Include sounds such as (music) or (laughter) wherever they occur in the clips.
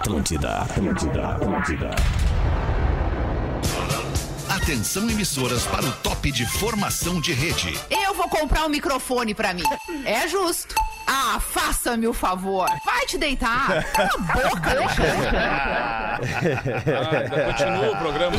Atlântida, Atlântida, Atlântida. Atenção emissoras para o top de formação de rede. Eu vou comprar um microfone pra mim. É justo. Ah, faça-me o favor. Vai te deitar. Cala a boca, Alexandre. Ah, ainda continua o programa.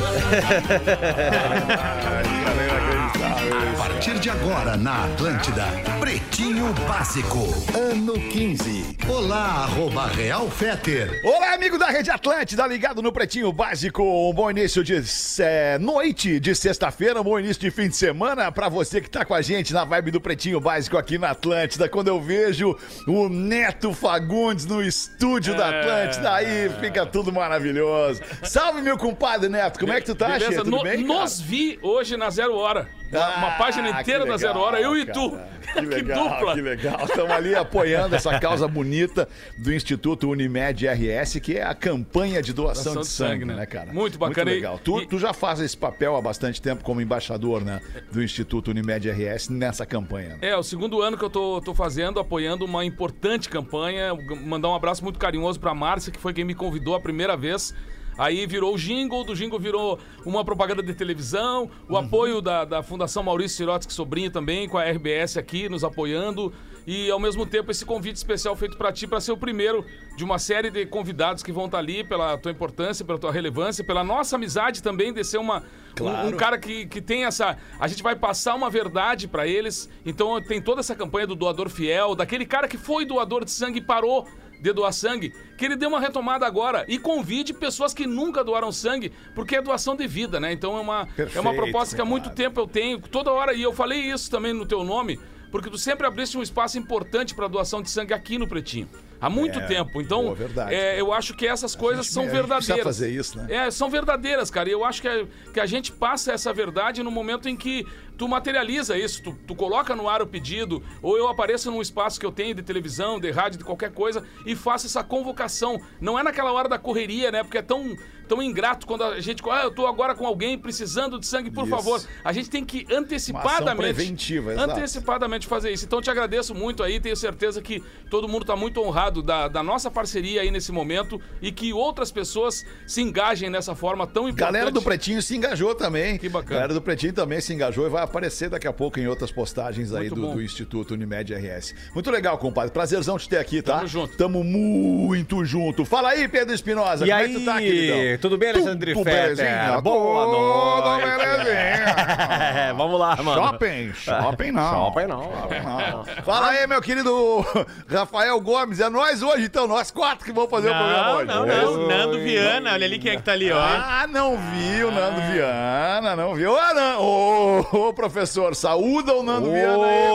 A partir de agora na Atlântida, Pretinho Básico, ano 15. Olá, arroba Real Feter. Olá, amigo da Rede Atlântida, ligado no Pretinho Básico. Um bom início de é, noite de sexta-feira, um bom início de fim de semana pra você que tá com a gente na vibe do Pretinho Básico aqui na Atlântida. Quando eu vejo o Neto Fagundes no estúdio da Atlântida, aí fica tudo maravilhoso. Salve, meu compadre Neto, como é que tu tá, Beleza? Tudo no- bem? cara? nos vi hoje na Zero Hora. Uma, uma Ah, página inteira que da Zero legal, Hora, eu e tu. cara. Que, Que legal, dupla. que legal. Estamos ali apoiando essa causa bonita do Instituto Unimed RS, que é a campanha de doação, Doação de sangue, sangue, né, né? cara? Muito bacana. Muito legal. Tu, E- tu já faz esse papel há bastante tempo como embaixador, né, do Instituto Unimed RS nessa campanha. né? É, o segundo ano que eu tô, tô fazendo, apoiando uma importante campanha. Mandar um abraço muito carinhoso pra Márcia, que foi quem me convidou a primeira vez. Aí virou o jingle, do jingle virou uma propaganda de televisão, o apoio da, da Fundação Maurício Sirotsky Sobrinho também, com a RBS aqui nos apoiando. E ao mesmo tempo esse convite especial feito pra ti pra ser o primeiro de uma série de convidados que vão estar ali pela tua importância, pela tua relevância, pela nossa amizade também, de ser uma, um- um, cara que, que tem essa. A gente vai passar uma verdade pra eles. Então tem toda essa campanha do doador fiel, daquele cara que foi doador de sangue e parou de doar sangue, que ele dê uma retomada agora e convide pessoas que nunca doaram sangue, porque é doação de vida, né? Então é uma, é uma Perfeito, proposta que há muito tempo eu tenho, toda hora, e eu falei isso também no teu nome, porque tu sempre abriste um espaço importante para doação de sangue aqui no Pretinho. Há muito É, tempo. Então, boa, verdade. é, eu acho que essas coisas gente- são verdadeiras. fazer isso, né? É, são verdadeiras, cara. E eu acho que a, que a gente passa essa verdade no momento em que tu materializa isso, tu, tu coloca no ar o pedido, ou eu apareço num espaço que eu tenho de televisão, de rádio, de qualquer coisa, e faço essa convocação. Não é naquela hora da correria, né? Porque é tão, tão ingrato quando a gente. Ah, eu tô agora com alguém precisando de sangue, por Isso. favor. A gente tem que antecipadamente. preventiva, exato. antecipadamente fazer isso. Então te agradeço muito aí, tenho certeza que todo mundo tá muito honrado da, da nossa parceria aí nesse momento e que outras pessoas se engajem nessa forma tão importante. Galera do Pretinho se engajou também. Que bacana. Galera do Pretinho também se engajou e vai aparecer daqui a pouco em outras postagens aí do, do Instituto Unimed RS. Muito legal, compadre. Prazerzão te ter aqui, tá? Tamo junto. Tamo muito junto. Fala aí, Pedro Espinosa. E como aí, é que tu tá, queridão? tudo bem, Alexandre Tudo Fetter? belezinha? Boa Tudo noite. belezinha. Vamos lá, mano. Shopping, shopping não. Shopping não. Não. Fala aí, meu querido Rafael Gomes. É nós hoje, então, nós quatro que vamos fazer o programa Não, hoje. não, não. Nando Viana, olha ali quem é que tá ali, ó. Ah, não vi o Nando Viana, não viu? Ah, não. Ô, ô, professor, saúda o Nando Viana aí,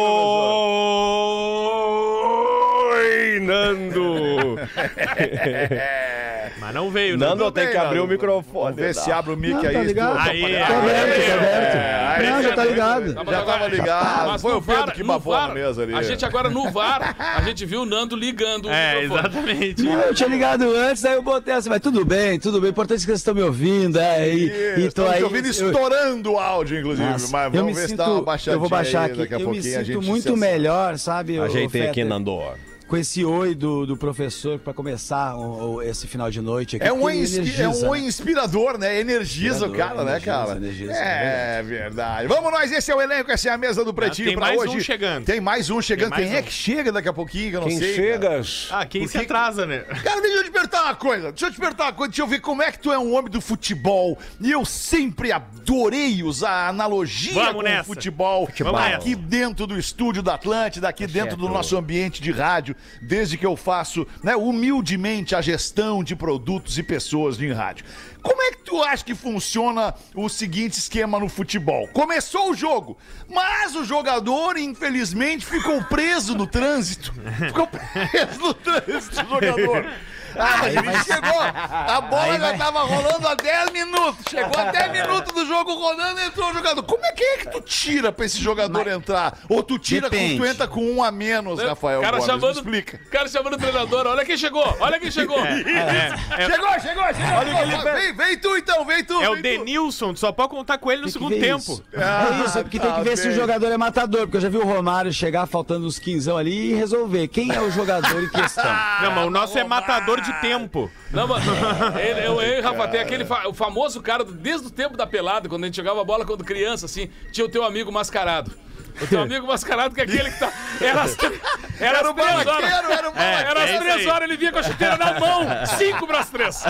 Oi, Nando. (laughs) Mas não veio, né? Nando, tem que abrir Nando. o microfone. Vamos ver se abre o mic Não, aí. tá ligado. Aí, Tá aí, aberto, tá aberto. É, Não, já tá ligado. Já tava ligado. Mas Foi o Pedro que babou na mesa ali. A gente agora no VAR, a gente viu o Nando ligando É, exatamente. Não, eu tinha ligado antes, aí eu botei assim, mas tudo bem, tudo bem. Importante que vocês estão me ouvindo, é, e, e tô aí. ouvindo estourando o áudio, inclusive. Mas eu vamos me ver se sinto, dá uma baixadinha eu vou baixar aqui. daqui a Eu me sinto muito melhor, sabe? Ajeitei aqui, Nando. Com esse oi do, do professor pra começar o- o- esse final de noite aqui. É um, porque oi é energiza, um oi né? inspirador, né? Energiza o cara, né, energiza, cara? energiza, é, verdade. Vamos nós, esse é o elenco, essa é a mesa do Pretinho tem pra mais hoje. um chegando. Tem mais um chegando. Tem mais Quem é um. que chega daqui a pouquinho, que eu não Quem sei. chega? Cara. Ah, quem Por se atrasa, né? Cara, deixa eu te perguntar uma coisa. Deixa eu te perguntar uma coisa. Deixa eu ver como é que tu é um homem do futebol. E eu sempre adorei usar a analogia Vamos com o nessa. futebol. Vamos aqui dentro do estúdio da Atlântida, aqui dentro do nosso ambiente de rádio, desde que eu faço, né, humildemente a gestão de produtos e pessoas em rádio. Como é que tu acha que funciona o seguinte esquema no futebol? Começou o jogo, mas o jogador, infelizmente, ficou preso no trânsito. Ficou preso no trânsito, o jogador. (laughs) Ah, mas ele chegou. A bola já tava rolando há 10 minutos. Chegou a 10 minutos do jogo rolando e entrou o jogador. Como é que é que tu tira pra esse jogador entrar? Ou tu tira quando Depende. tu entra com um a menos, Rafael cara Gomes? Me chamando, explica. cara chamando o treinador, olha quem chegou, olha quem chegou. (laughs) Chegou, chegou, chegou. Vem, vem tu então, vem tu. É o vem tu. Denilson, tu só pode contar com ele no Tem segundo ver tempo. isso. Ah, é isso, é porque tá tem que ver se o bem. jogador é matador, porque eu já vi o Romário chegar faltando uns quinzão ali e resolver quem é o jogador em questão. Não, mas o nosso é matador de tempo. Não, mas (laughs) ele, eu, eu e Rafa, tem aquele fa- o famoso cara desde o tempo da pelada, quando a gente jogava bola quando criança, assim, tinha o teu amigo mascarado. O teu (laughs) amigo mascarado que é aquele que tá. (laughs) Era as, tre- era as três horas. Era o É, era é as isso três horas, ele vinha com a chuteira na mão. Cinco pras três.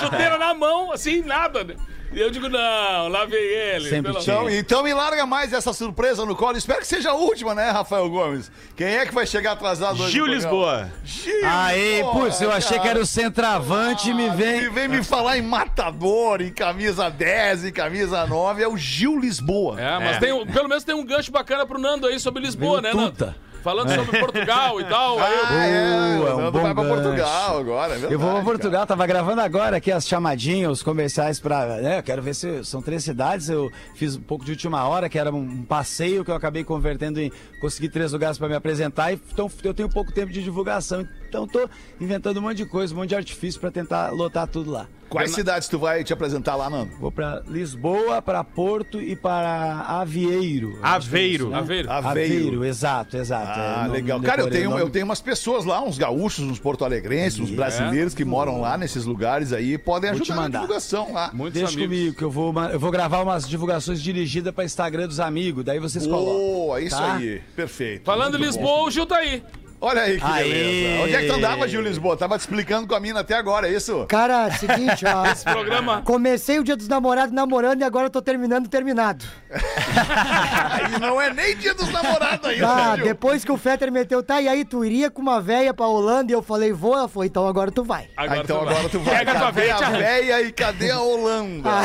Chuteira na mão, assim, nada. Eu digo, não, lá vem ele. Sempre pelo Então, então me larga mais essa surpresa no colo. Espero que seja a última, né, Rafael Gomes? Quem é que vai chegar atrasado hoje? Gil? Lisboa. Gil Aí, putz, eu achei que era o centroavante e me Ah, vem. Me vem me falar em matador, em camisa 10, em camisa 9. É o Gil Lisboa. É, mas tem um- pelo menos tem um gancho bacana pro Nando aí sobre Lisboa, Veio né, Nando? Falando sobre Portugal e tal. aí eu- Ah, é. Boa, o um bom vai pra gancho. Portugal agora. é verdade, Eu vou pra cara. Portugal, tava gravando agora aqui as chamadinhas, os comerciais pra. Né, eu quero ver se. São três cidades, eu fiz um pouco de última hora, que era um, passeio que eu acabei convertendo em conseguir três lugares pra me apresentar. e Então eu tenho pouco tempo de divulgação. Então tô inventando um monte de coisa, um monte de artifício pra tentar lotar tudo lá. Quais cidades tu vai te apresentar lá, Nando? Vou pra Lisboa, pra Porto e para que é Aveiro. isso, né? Aveiro. Aveiro, exato, exato. Ah, É, legal. Cara, eu tenho, eu tenho umas pessoas lá, uns gaúchos, uns porto-alegrenses, uns brasileiros que moram lá nesses lugares aí, podem Vou te ajudar na mandar. divulgação lá. Muitos Deixa amigos. comigo, que eu vou, eu vou gravar umas divulgações dirigidas para Instagram dos amigos, daí vocês colocam. Boa, isso tá? aí. Perfeito. Falando em Muito bom. Lisboa, o Gil tá aí. Olha aí que Aê. beleza. Onde é que tu andava, Gil Lisboa? Tava te explicando com a mina até agora, é isso? Cara, seguinte, ó. (laughs) Programa. Comecei o dia dos namorados namorando e agora eu tô terminando terminado. (laughs) e não é nem dia dos namorados ainda, Ah, né, depois que o Fetter meteu, tá, e aí tu iria com uma véia pra Holanda e eu falei, vou, ela foi, então agora tu vai. Ah, então tu vai. agora tu vai. Pega a tua veia, a véia e cadê a Holanda? (laughs)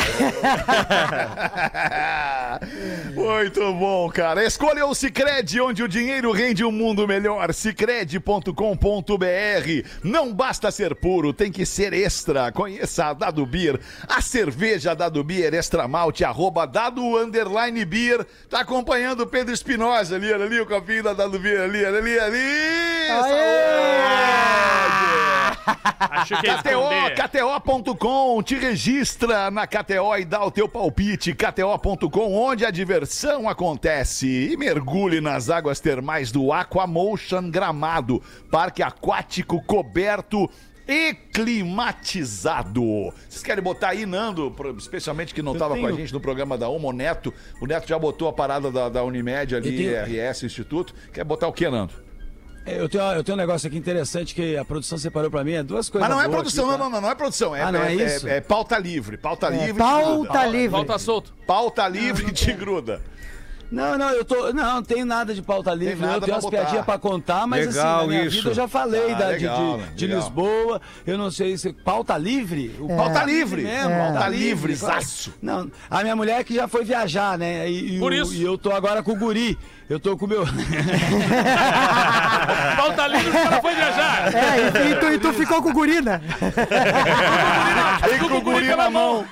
Muito bom, cara. Escolha o Cicred, onde o dinheiro rende um mundo melhor. Cicred.com.br. Não basta ser puro, tem que ser extra. Conheça a Dado Beer, a cerveja Dado Beer, extra malte, arroba Dado Underline Beer. Tá acompanhando o Pedro Espinosa ali, olha ali, o copinho da Dado Beer ali, olha ali, ali. Saúde! Que é KTO. KTO.com, te registra na KTO e dá o teu palpite. KTO.com, onde a diversão acontece. E mergulhe nas águas termais do Aquamotion Gramado, parque aquático coberto e climatizado. Vocês querem botar aí, Nando, especialmente que não estava com a tenho- gente no programa da Uma, o Neto. O Neto já botou a parada da, da Unimed ali, tenho- RS Instituto. Quer botar o que, Nando? É, Eu tenho, eu tenho um negócio aqui interessante que a produção separou pra mim, é duas coisas. Mas não é produção, aqui, não, tá? não, não, não é produção. É, Ah, não é isso? é pauta livre. Pauta livre. te pauta livre. Volta solto. Pauta livre te gruda. Não, não, eu tô. Não, não tenho nada de pauta livre, não. Eu tenho umas piadinhas pra contar, mas Legal assim, na minha isso. vida eu já falei Ah, da, de- legal, de, de Legal. Lisboa. Eu não sei se. Pauta livre? O Pauta livre. mesmo, É. pauta Pauta livre. livre, zaço. Não, a minha mulher que já foi viajar, né? E, e Por o- isso. E eu tô agora com o guri. Eu tô com o meu. (laughs) Falta livre, o cara foi viajar. É, e, e tu, e tu ficou com o guri, né? E com o guri na mão.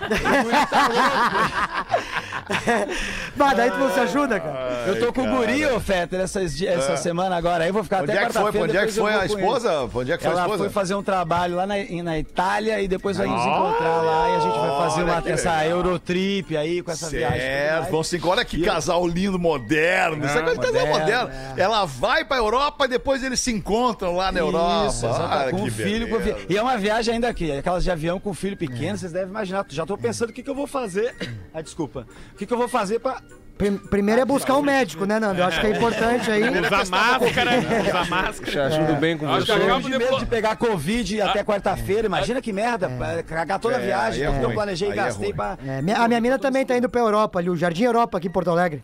(laughs) Mas daí tu não se ajuda, cara. eu tô com o guri, ô Fetter, essas, di- essa semana agora. Aí eu vou ficar Onde até é que foi? quarta-feira. Onde é que foi a esposa? Onde é que foi a Ela esposa? foi fazer um trabalho lá na, na Itália e depois vai nos encontrar lá e a gente vai fazer uma, essa legal. Eurotrip aí com essa viagem. Certo, mais. vamos se Olha que E casal lindo, moderno. Isso é coisa de casal moderno, moderno. Ela vai pra Europa e depois eles se encontram lá na Europa. Isso, exato, Ah, com que o filho, com o filho. E é uma viagem ainda aqui, aquelas de avião com filho pequeno, vocês devem imaginar. Já tô pensando o que, que eu vou fazer. Ah, desculpa. O que, que eu vou fazer pra. Prim- Primeiro é buscar um médico, né, Nando? Eu acho que é importante aí. Usa máscara, usa máscara. Te ajudo bem com Acho que você. Eu de medo de pegar Covid até quarta-feira. Imagina que merda. pra Cagar toda a É, viagem. é eu planejei e é gastei pra. É, a minha mina também tá indo pra Europa ali, o Jardim Europa aqui em Porto Alegre.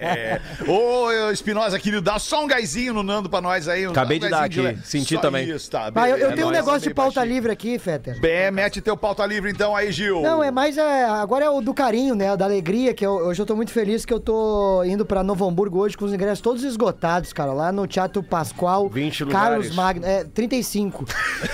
É. Ô, Espinosa, querido, dá só um gásinho no Nando pra nós aí. um- Acabei um de dar aqui, senti Só também. Isso, tá, eu, tenho um É negócio de pauta baixinho. livre aqui, Fetter. Bem, mete teu pauta livre então aí, Gil. Não, é mais é, agora é o do carinho, né? Da alegria, que eu, hoje eu tô muito feliz que eu tô indo pra Novo Hamburgo hoje com os ingressos todos esgotados, cara, lá no Teatro Pascoal. 20 Carlos lugares. Magno, é, 35.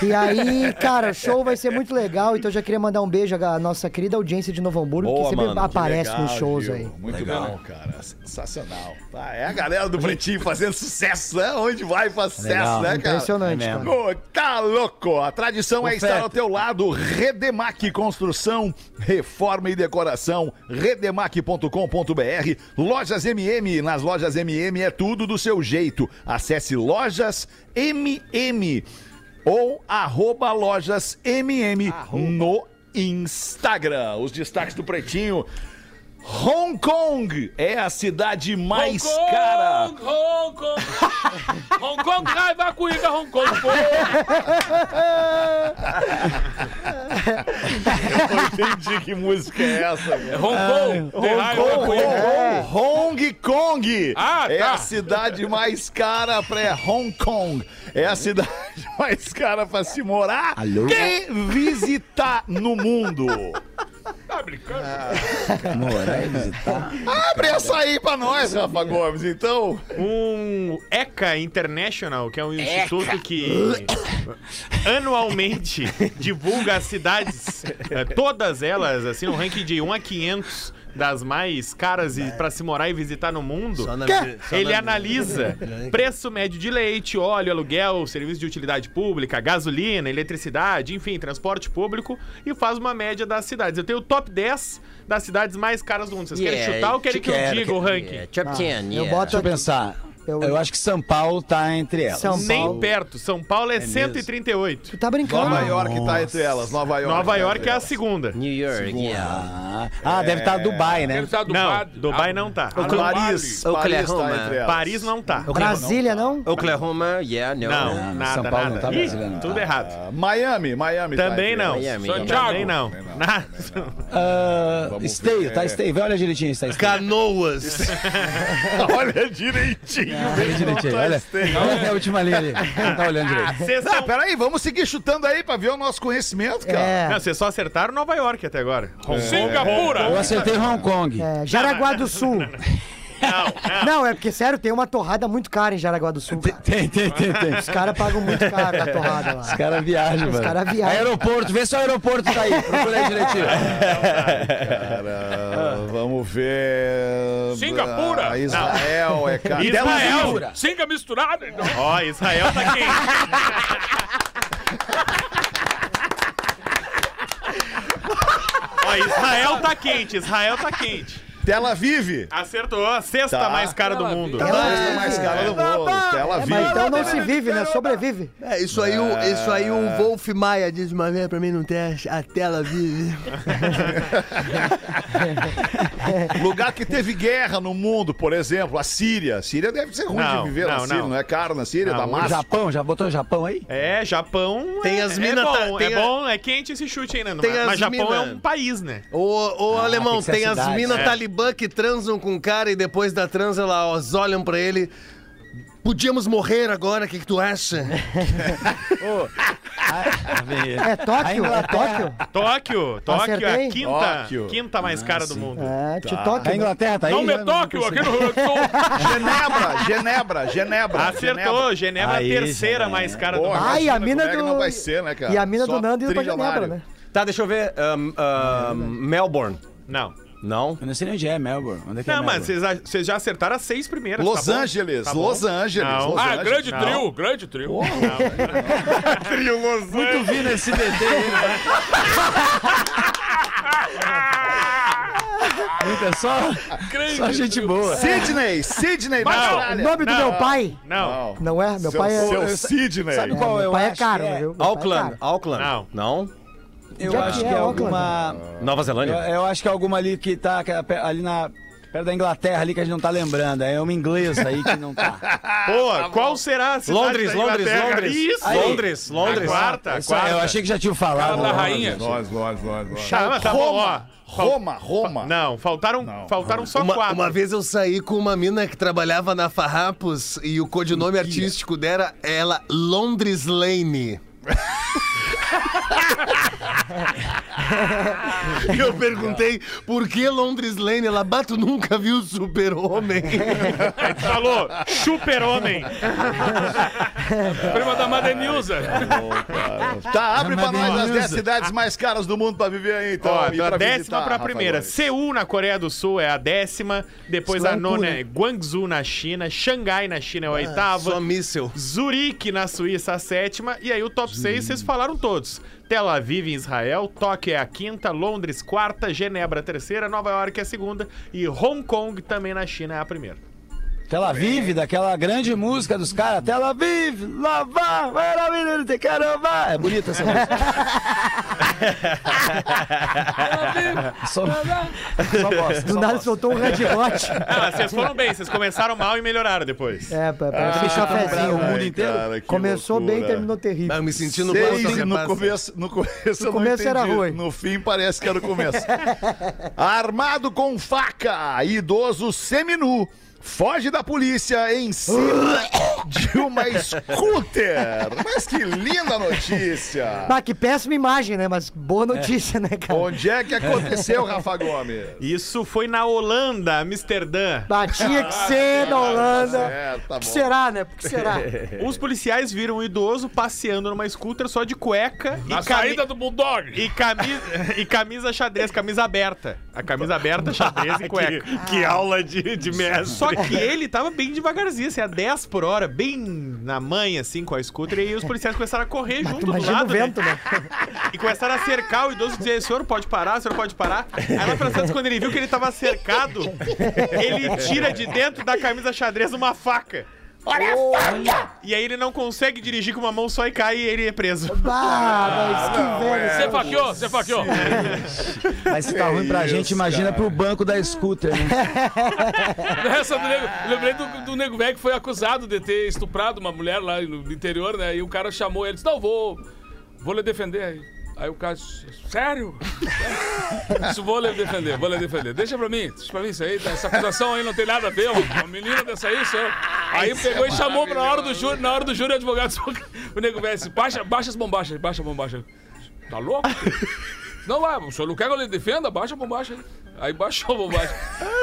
E aí, (laughs) cara, o show vai ser muito legal, então eu já queria mandar um beijo à nossa querida audiência de Novo Hamburgo, Boa, que sempre mano, que aparece Legal, nos shows Gil. aí. Muito bom, cara. Sensacional. Tá, é a galera do Pretinho fazendo sucesso, né? Onde vai faz sucesso, Legal. né, cara? Impressionante, É cara. Ô, tá louco! A tradição é Ô, estar ao teu lado. Redemac Construção, Reforma e Decoração. Redemac.com.br. Lojas MM. Nas lojas MM é tudo do seu jeito. Acesse lojas MM. ou arroba lojas MM no Instagram. Os destaques do Pretinho. Hong Kong é a cidade mais Hong Kong, cara. Hong Kong. (laughs) Hong Kong, raiva cuica, Hong Kong. Eu não entendi que música é essa. É Hong Kong. raiva Hong. Kong, Hong Kong Ah, é tá. a cidade mais cara para Hong Kong. É a cidade (laughs) mais cara para se morar e visitar no mundo. Tá brincando? Morar e visitar. Abre essa aí pra nós, Rafa Gomes, então. Um ECA International, que é um instituto que anualmente divulga as cidades, eh, (laughs) todas elas, assim, um ranking de 1 a 500 das mais caras e para se morar e visitar no mundo. Só na- só Ele na- analisa (laughs) preço médio de leite, óleo, aluguel, serviço de utilidade pública, gasolina, eletricidade, enfim, transporte público e faz uma média das cidades. Eu tenho o top 10 das cidades mais caras do mundo. Vocês querem Yeah, chutar ou querem que eu diga o ranking? yeah, Top 10, Eu yeah. boto eu aqui. pensar. Eu- Eu, acho que São Paulo tá entre elas. São Nem Paulo. perto. São Paulo é, mesmo? 138. Tu tá brincando? Nova York tá entre elas, Nova York. Nova tá York é a segunda. New York, yeah. Ah, ah, deve estar Dubai, né? Ele tá do Não, Dubai Ah, não tá. Ah, Paris, Oklahoma. Paris tá entre elas. Paris não tá. Brasília, não? Oklahoma, yeah, no. Não, Não, nada, São Paulo não nada. tá, Ih, Brasília não. tudo Ah. errado. Miami, Miami tá Também não. Miami, Santiago. Também não. Ah, Esteio, tá Esteio. Vai olhar direitinho, está Esteio. Canoas. (laughs) Olha direitinho. Olha direitinho, olha. Olha a última linha ali. Não tá olhando direito. Vocês Tá, são... peraí, vamos seguir chutando aí pra ver o nosso conhecimento, cara. É. Não, vocês só acertaram Nova York até agora. Singapura. Eu acertei Hong Kong. É, Jaraguá do Sul. (laughs) Não, é porque, sério, tem uma torrada muito cara em Jaraguá do Sul. cara. Tem, tem, tem, tem. Os caras pagam muito caro a torrada lá. Os caras viajam, mano. caras viajam. Aeroporto, vê se o aeroporto tá aí. Procura aí direitinho. Cara, vamos ver. Singapura. Ah, Israel é cara. Israel. Singa misturada. então. Ó, Israel tá quente. Ó, Israel tá quente, Israel tá quente. Tel Aviv. Acertou, a sexta Tá. mais cara do mundo. Tel Aviv é mais cara do mundo. Tel É, Aviv. mas então não se vive, né? Sobrevive. É, isso aí, o, isso aí o Wolf Maia diz uma vez pra mim, não tem a, a tela vive. (laughs) Lugar que teve guerra no mundo, por exemplo, a Síria. Síria deve ser ruim Não, de viver na não, Síria, não. não é caro na Síria, Não, Damasco. Japão, já botou Japão aí? É, Japão. Tem é, as é mina bom, tá- tem é a- bom, é quente esse chute aí, Nando. Tem Mas, as mas Japão é mina- um país, né? Ô, ô Ah, alemão, tem que ser tem as cidade. minas É. talibã que transam com o cara e depois da transa elas olham pra ele. Podíamos morrer agora, o que, que tu acha? (laughs) É Tóquio? É Tóquio? Tóquio, Tóquio é Acertei? a quinta, Tóquio. quinta mais cara do mundo. É, A Tóquio. Inglaterra tá aí? Não me né? toque, aqui no Rio Grande do Sul. Genebra, Genebra, Genebra. Acertou, Genebra é a Aí, terceira Genebra. mais cara do Porra, mundo. Ai, a imagina mina como é que do- não vai ser, né, cara? E a mina Só do Nando indo pra trilionário. Genebra, né? Tá, deixa eu ver. ahn, ahn, Melbourne. Não. Não? Eu não sei nem onde é, Melbourne. Onde é que é Não, mas Melbourne? vocês, a- vocês já acertaram as seis primeiras. Los tá bom? Angeles, Tá bom. Los Angeles. Não. Los Ah, Angeles. grande Não. trio, grande trio. (laughs) Trio Los Muito vi no SBT aí, né? Muita só, só gente boa. Sydney, Sydney, na O Austrália. nome do meu pai? Não, Não é? Meu Seu, pai é. seu Sydney. Sabe qual Meu eu pai é caro, é? viu? Meu pai é Auckland. caro. Auckland. Não. Não? Eu acho que que é é alguma... Nova Eu, Zelândia? eu acho que é alguma ali que tá é ali na... Perto da Inglaterra ali que a gente não tá lembrando. É uma inglesa aí que não tá. (laughs) Pô, qual será a cidade Londres, da Londres? Londres. Isso! Londres, Londres. A quarta, a Isso aí, quarta. eu achei que já tinha falado. Cara da rainha. Nós, nós, nós, nós. Tá, mas tá bom, ó. Roma, Roma, Roma. Não, faltaram, faltaram só Uma, quatro. uma vez eu saí com uma mina que trabalhava na Farrapos e o codinome artístico dela era Londres Lane. (laughs) E (laughs) eu perguntei por que Londres Lane? Ela bato nunca viu Super-Homem. Aí tu falou, super-homem. Prima da Madenilza. Tá, abre pra nós as Maravilhoso. 10 cidades mais caras do mundo pra viver aí, então. Ó, da décima visitar, pra primeira. Seul, na Coreia do Sul, é a décima. Depois a Suancu, nona é Guangzhou, na China. Xangai, na China, é a oitava. Só míssel. Zurique, na Suíça, a sétima. E aí o top 6, vocês falaram todos. Tel Aviv, em Israel. Tóquio é a quinta. Londres, quarta. Genebra, terceira. Nova York, é a segunda. E Hong Kong, também na China, é a primeira. Tel Aviv, daquela grande música dos caras. Tel Aviv, lá vai, vai lá, menino. scooter, caramba! É bonita essa música. só, só gosto. Do só nada soltou um Red Hot. Ah, vocês foram bem, vocês começaram mal e melhoraram depois. É, pra, pra Ah, aquele cafezinho. o mundo inteiro. cara, Começou bem e loucura. terminou terrível. Ah, eu me senti no no começo, no começo eu não começo era ruim. No fim parece que era o começo. Armado com faca, idoso seminu. Foge da polícia em cima (laughs) de uma scooter. Mas que linda notícia. Ah, que péssima imagem, né? Mas boa notícia, né, cara? Onde é que aconteceu, Rafa Gomes? (laughs) Isso foi na Holanda, Amsterdã. Ah, tinha que ser na Holanda. certo, tá Por que bom. será, né? Por que será? (laughs) Os policiais viram um idoso passeando numa scooter só de cueca e, Na cami- saída do Bulldog. e camisa, e camisa xadrez, camisa aberta. A camisa aberta, xadrez e cueca. Que aula de, de mestre. Só que ele tava bem devagarzinho, assim, a 10 por hora, bem na manha, assim, com a scooter. E aí os policiais começaram a correr junto do Imagina o lado, né? vento, né? (laughs) E começaram a cercar o idoso e dizer, senhor pode parar, senhor pode parar. Aí lá pra Santos, quando ele viu que ele tava cercado, ele tira de dentro da camisa xadrez uma faca. Olha a faca! E aí ele não consegue dirigir com uma mão só e cai e ele é preso. Ah, mas que velho. Você faqueou, você faqueou. Mas se tá ruim pra gente, imagina pro banco da scooter, né? (laughs) Essa do nego, lembrei do, do nego velho que foi acusado de ter estuprado uma mulher lá no interior, né? E o cara chamou ele, disse, não, vou, vou lhe defender aí. Aí o cara disse, sério? (laughs) Isso vou lhe defender, vou lhe defender. Deixa pra mim, deixa pra mim isso aí, tá? essa acusação aí não tem nada a ver, uma menina dessa aí, senhor. Aí pegou e chamou pra hora do júri, na hora do júri, o advogado, o nego velho disse, baixa, baixa as bombachas, baixa a bombacha. Tá louco? (laughs) Não vai, o senhor não quer que eu lhe defenda? Baixa a bombacha aí. Aí baixou a bombacha.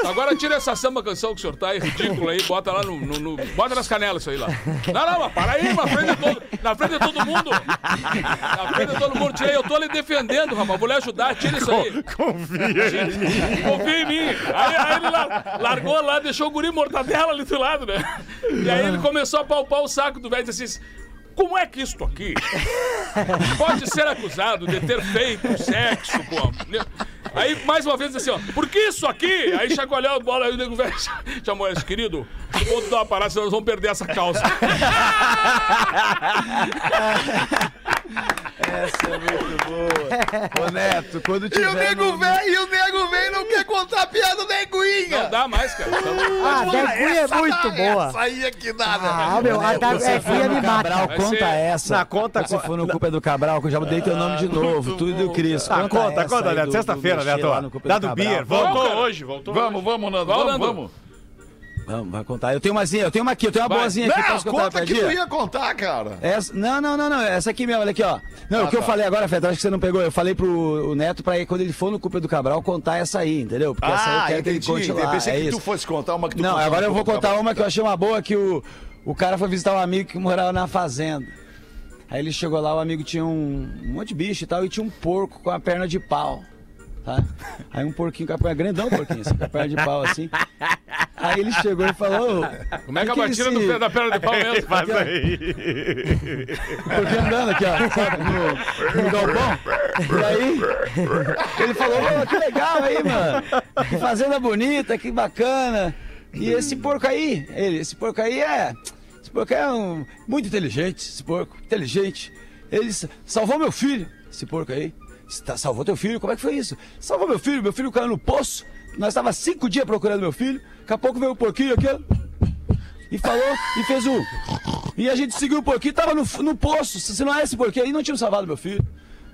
Agora tira essa samba canção que o senhor tá aí, ridícula aí, bota lá no, no- no- Bota nas canelas isso aí lá. Não, não, mas para aí, na frente de todo, na frente de todo mundo. Na frente de todo mundo, tira aí, eu tô lhe defendendo, rapaz. Vou lhe ajudar, tira isso aí. Confia. Confia em mim. Aí, aí ele lar- largou lá, deixou o guri mortadela ali do lado, né? E aí ele começou a palpar o saco do velho e disse assim. Como é que isto aqui (laughs) pode ser acusado de ter feito sexo com a? Aí, mais uma vez, assim, ó, por que isso aqui? Aí chacoalhou a bola, aí o nego velho (laughs) chamou ele, querido, vou dar uma parada, senão nós vamos perder essa calça. (laughs) Essa é muito boa. Ô, Neto, quando E tiver... o nego no- vem, e o nego vem não quer contar a piada da neguinha. Não dá mais, cara. Então, Ah, Deguinha é Essa muito dá, boa. Essa aí é que dá, né? Ah, meu, a da no me mata. Cabral, Vai conta ser- essa. Na conta- você for no Culpa é do Cabral, que eu já dei teu nome de novo. Tudo do Cris. Ah, conta, conta, Neto. do- Sexta-feira, do Neto. Culpa Dá do do beer. Voltou hoje, voltou Vamos, vamos, Nando, vamos, vamos. Vamos, vai contar. Eu tenho umazinha, eu tenho uma aqui, eu tenho uma Vai. boazinha aqui. Não, posso contar conta que tu ia contar, cara. Essa, não, não, não, não. Essa aqui mesmo, olha aqui, ó. Não, o que eu tá. falei agora, Feta, acho que você não pegou. Eu falei pro o Neto pra ir, quando ele for no Culpa do Cabral, contar essa aí, entendeu? Porque essa aí eu Ah, quero que ele entendi. conte Eu lá. pensei é que tu isso. fosse contar uma que tu Não, agora eu vou contar Cabral. uma que eu achei uma boa, que o, o cara foi visitar um amigo que morava na fazenda. Aí ele chegou lá, o amigo tinha um, um monte de bicho e tal, e tinha um porco com a perna de pau. Tá? Aí um porquinho com a perna, grandão porquinho, assim, com a perna de pau assim. Aí ele chegou e falou. como é que a "Que batida esse- do pé da perna de pau mesmo? (laughs) Faz aí. Porque andando aqui, ó, sabe, no, no galpão. E aí, ele falou, "Ô, que legal aí, mano. Que fazenda bonita, que bacana. E esse porco aí, ele, esse porco aí é. Esse porco é um, muito inteligente, esse porco, inteligente. Ele sa- salvou meu filho, esse porco aí. Tá- salvou teu filho? Como é que foi isso? Salvou meu filho, meu filho caiu no poço. Nós tava cinco dias procurando meu filho. Daqui a pouco veio um porquinho aqui. E falou e fez um. E a gente seguiu o porquinho, tava no, no poço. Se não é esse porquinho aí, não tinha salvado meu filho.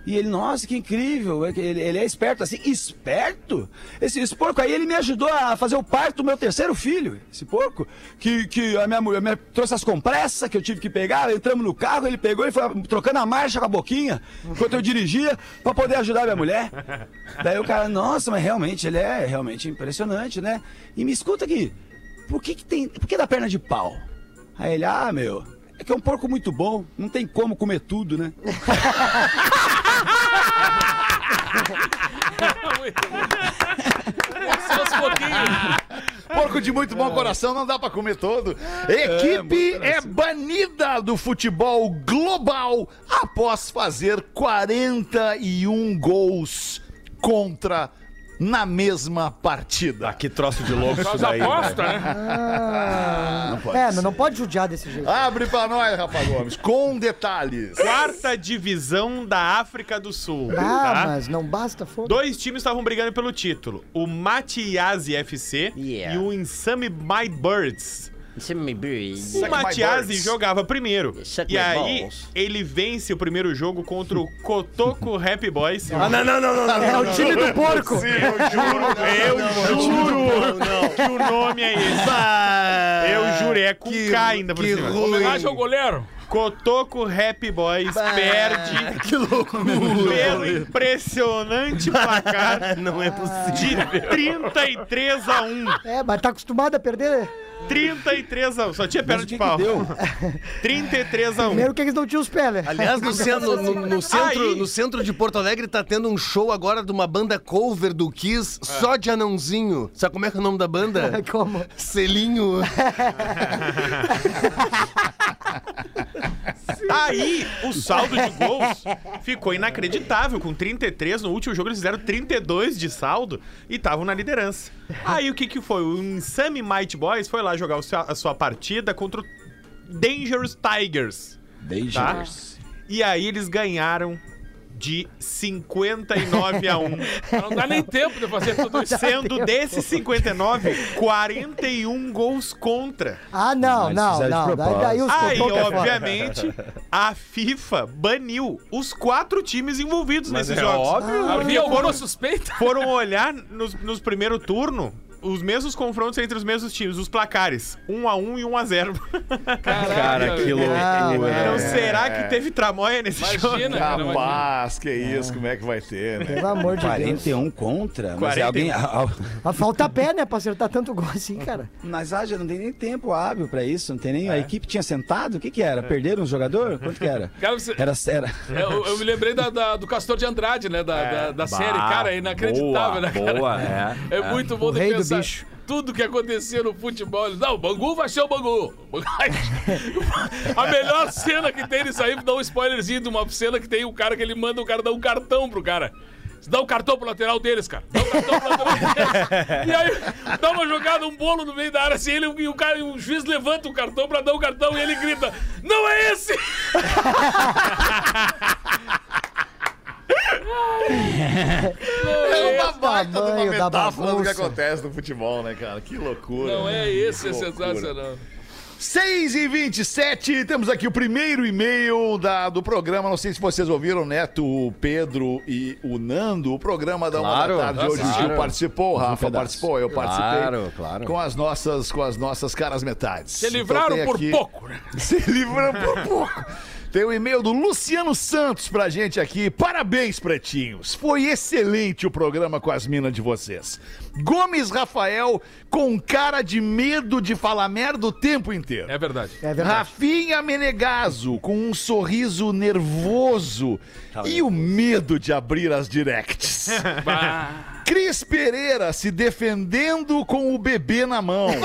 E ele, nossa, que incrível. é Ele, ele é esperto assim. Esperto? Esse, esse porco aí, ele me ajudou a fazer o parto do meu terceiro filho. Esse porco. Que, que a minha mulher me trouxe as compressas que eu tive que pegar. Entramos no carro, ele pegou e foi trocando a marcha com a boquinha enquanto eu dirigia pra poder ajudar minha mulher. (laughs) Daí o cara, nossa, mas realmente, ele é realmente impressionante, né? E me escuta aqui. Por que, que tem. Por que dá perna de pau? Aí ele, ah, meu, é que é um porco muito bom, não tem como comer tudo, né? (laughs) Pouquinhos. Porco de muito bom coração, não dá pra comer todo. Equipe é, banida do futebol global após fazer 41 gols contra na mesma partida. Ah, que troço de louco isso daí. apostas, velho. né? Ah, é, não, não pode judiar desse jeito. Abre pra nós, Rafa Gomes, com detalhes. Quarta divisão da África do Sul. Ah, tá? mas não basta fogo. Dois times estavam brigando pelo título. O Matiasi FC Yeah. e o Insame My Birds. O Matiasi birds. jogava primeiro. E aí, ele vence o primeiro jogo contra o Kotoko Happy Boys. Ah, não, não, não, não, não. É o time do porco. Eu juro que o nome é esse. Eu juro, é com K ainda por cima. Homenagem ao goleiro. Cotoco Happy Boys perde Que loucura. pelo impressionante placar Não é possível. de 33 a 1. É, mas tá acostumado a perder. 33 a 1. Só tinha perna de que pau. (laughs) que deu? 33 a 1. Primeiro que eles não tinham os pés, né? Aliás, no centro, no, no centro, Aí- no centro de Porto Alegre tá tendo um show agora de uma banda cover do Kiss, só de anãozinho. Sabe como é que é o nome da banda? (laughs) Como? Selinho. (laughs) (laughs) Aí, o saldo de gols ficou inacreditável. Com 33, no último jogo eles fizeram 32 de saldo e estavam na liderança. Aí, o que que foi? O Insane Might Boys foi lá jogar a sua partida contra o Dangerous Tigers. Dangerous. E aí, eles ganharam de 59 a 1. (laughs) Não dá nem tempo de fazer tudo isso. Sendo desses 59, 41 gols contra. Ah, não, não, de não. Daí, daí os Aí, é obviamente, a FIFA baniu os quatro times envolvidos Mas nesses é jogos. óbvio. Havia alguma suspeita? Foram olhar nos, nos primeiro turno os mesmos confrontos entre os mesmos times, os placares. 1 a 1 e 1 a 0 (laughs) Cara, que loucura. Então será que teve tramóia nesse jogo? Imagina, cara. imagina. Rapaz, que isso, como é que vai ter, né? Pelo amor de Deus. 41 contra? Mas 41. é alguém. (laughs) Mas falta pé, né, pra acertar tanto gol assim, cara. Mas ah, já não tem nem tempo hábil pra isso, não tem nem. A É. equipe tinha sentado? O que que era? Perderam um jogador? Quanto que era? Cara, você- Era. era... Eu, eu me lembrei da, da- do Castor de Andrade, né? Da, da, da série, cara, é inacreditável, boa, né, cara? boa, é, (laughs) É, é. muito bom O bicho. tudo que acontecia no futebol. Eles, Não, o Bangu vai ser o Bangu. (laughs) A melhor cena que tem nisso aí, dá um spoilerzinho de uma cena que tem o cara que ele manda o cara dar um cartão pro cara. Dá um cartão pro lateral deles, cara. Dá um cartão pro lateral deles. (laughs) E aí, dá uma jogada, um bolo no meio da área, assim, ele, e o cara, e o juiz levanta o cartão pra dar o cartão e ele grita: Não é esse! (laughs) É uma baita de uma metáfora do que acontece no futebol, né, cara? Que loucura. Não né? é esse, é sensacional. 6 e 27 temos aqui o primeiro e-mail da, do programa. Não sei se vocês ouviram, Neto, o Pedro e o Nando. O programa da Uma Claro, da Tarde hoje. O claro. Gil participou, o Rafa pedaço. participou, eu participei. Claro, claro. Com as nossas, com as nossas caras metades. Se Então livraram tem por aqui- pouco, né? (laughs) Se livraram por pouco. Tem o e-mail do Luciano Santos pra gente aqui. Parabéns, pretinhos. Foi excelente o programa com as minas de vocês. Gomes Rafael com cara de medo de falar merda o tempo inteiro. É verdade. É verdade. Rafinha Menegaso com um sorriso nervoso e o medo de abrir as directs. (laughs) Cris Pereira se defendendo com o bebê na mão. (laughs)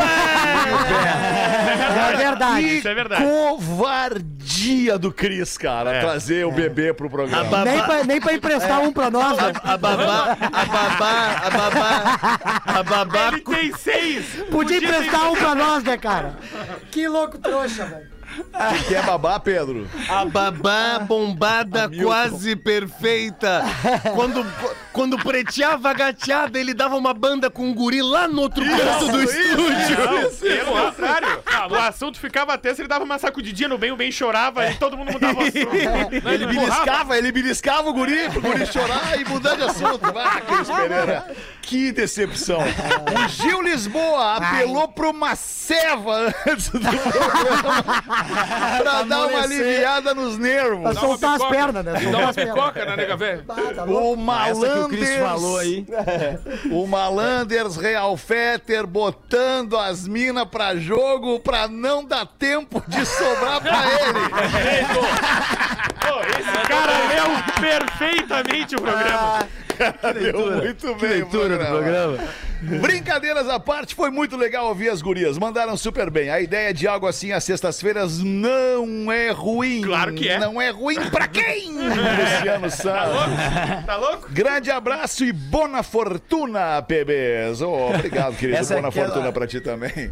É verdade. Que Isso é verdade. covardia do Cris, cara, trazer o bebê pro programa. Nem pra, nem pra emprestar um pra nós, né? A babá, a babá, a babá, a babá. Ele tem seis! Podia ter- emprestar um pra nós, né, cara? Que louco trouxa, velho. Que é babá, Pedro? A babá bombada quase perfeita. Quando, quando preteava a gateada, ele dava uma banda com um guri lá no outro canto do estúdio. Não, pelo contrário. O assunto ficava tenso, ele dava uma sacudidinha no bem, o bem chorava e todo mundo mudava o (laughs) assunto. Ele beliscava, ele beliscava o guri, pro guri chorar e mudar de assunto. Ah, Cris Pereira, que decepção. O Gil Lisboa apelou pra uma ceva antes do programa (laughs) pra dar uma aliviada nos nervos. Pra soltar as pernas, né? Dá Soltar uma picoca, né, nega velho? Ah, tá. O Essa que o Cris Malanders falou aí. (laughs) O Malanders Real Fetter botando as minas pra jogo pra não dar tempo de sobrar pra (laughs) ele. Pô, esse cara leu perfeitamente o programa. Deu muito Que bem o leitura do programa. (laughs) Brincadeiras à parte, foi muito legal ouvir as gurias. Mandaram super bem. A ideia de algo assim às sextas-feiras não é ruim. Claro que é. Não é ruim pra (laughs) quem? Luciano Santos. Tá louco? Grande abraço e bona fortuna, PBs. Oh, obrigado, (laughs) querido. Essa é bona aquela- fortuna pra ti também.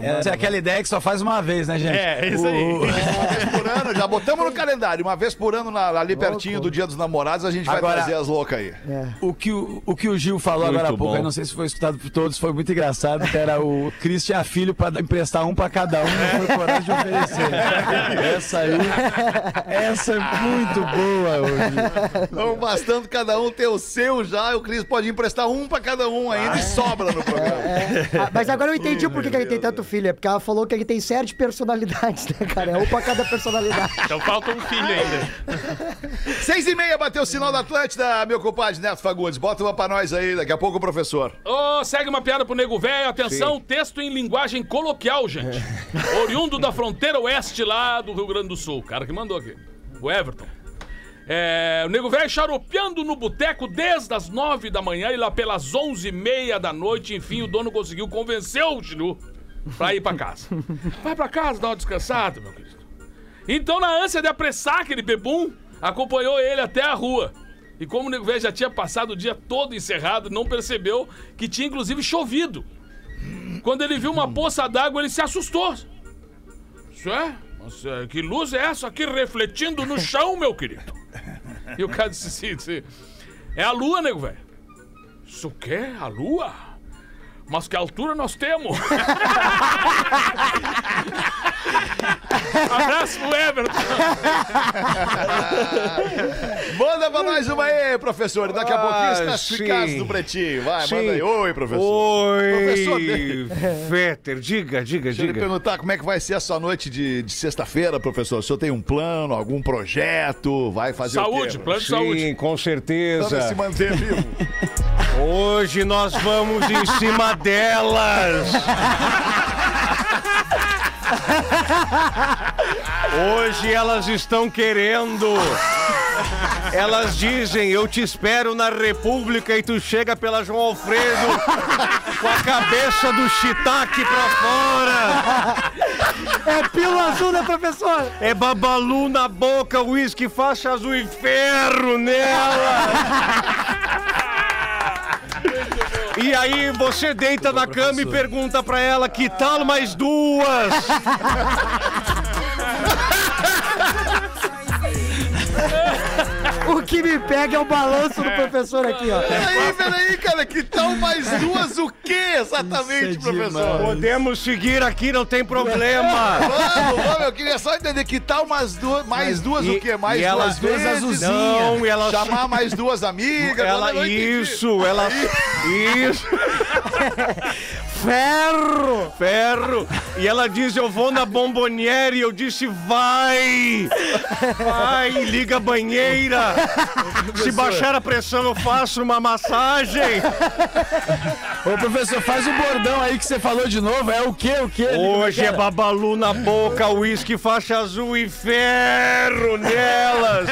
Essa é aquela ideia que só faz uma vez, né, gente? É, isso aí. O- Uma vez por ano, já botamos no calendário. Uma vez por ano, na- ali pertinho do Dia dos Namorados, a gente vai Agora- trazer as loucas aí. O que o, o que o Gil falou Muito agora há pouco, eu não sei se foi escutado por todos, foi muito engraçado, que era o Cris tinha filho pra emprestar um pra cada um, não foi coragem de oferecer. Essa aí, essa é muito boa hoje. Não bastando cada um ter o seu já, o Cris pode emprestar um pra cada um ainda e sobra no programa. Ah, mas agora eu entendi por que, que ele tem tanto filho. É porque ela falou que ele tem sete personalidades, né, cara? É um pra cada personalidade. Então falta um filho ainda. Seis e meia bateu o sinal da Atlântida, meu compadre Neto Fagundes. Bota uma pra nós aí, daqui a pouco o professor. Ô, segue uma piada pro nego velho. Atenção, texto em linguagem coloquial, gente. Oriundo da fronteira oeste lá do Rio Grande do Sul. O cara que mandou aqui. O Everton. É, o nego velho charopeando no boteco desde as nove da manhã e lá pelas onze e meia da noite, enfim, o dono conseguiu convencer o Chilu pra ir pra casa. (laughs) Vai pra casa, dá uma descansada, meu querido. Então, na ânsia de apressar aquele bebum, acompanhou ele até a rua. E como o nego velho já tinha passado o dia todo encerrado, não percebeu que tinha inclusive chovido. Quando ele viu uma poça d'água, ele se assustou. Isso é? É, que luz é essa aqui refletindo no chão, meu querido? E o cara disse assim, disse, é a lua, nego velho. Isso o quê? A lua? Mas que altura nós temos? (laughs) Abraço pro Everton. Manda pra nós uma aí, professor. E daqui a pouquinho Ah, classificados sim. do Pretinho. Vai, Sim. manda aí. Oi, professor. Professor, Oi, Fetter, diga, diga, Deixa eu lhe diga. perguntar como é que vai ser a sua noite de, de sexta-feira, professor. O senhor tem um plano, algum projeto? Vai fazer Saúde, o quê? plano de saúde. Sim, com Pra certeza. se manter vivo. (laughs) Hoje nós vamos em cima delas. Hoje elas estão querendo. Elas dizem, eu te espero na República e tu chega pela João Alfredo com a cabeça do shiitake pra fora. É pílula azul, né, professor? É babalu na boca, uísque, faixa azul e ferro nela. E aí você deita na cama e pergunta pra ela que tal mais duas? (laughs) O que me pega é o balanço do professor aqui, ó. Peraí, peraí, cara. Que tal mais duas o quê exatamente, Isso é professor? Podemos seguir aqui, não tem problema. Vamos, vamos, eu queria só entender que tal mais duas, mais duas E- o quê? Mais e elas duas duas vezes? azulzinhas. Não, e elas- Chamar mais duas amigas? Ela, não entendi. isso, ela. Isso. (laughs) Ferro! Ferro! E ela diz: Eu vou na bomboniere. E eu disse: Vai! Vai, liga a banheira! Se baixar a pressão, eu faço uma massagem! Ô, professor, faz o bordão aí que você falou de novo. É o quê? O quê? Hoje é babalu na boca, uísque, faixa azul e ferro nelas!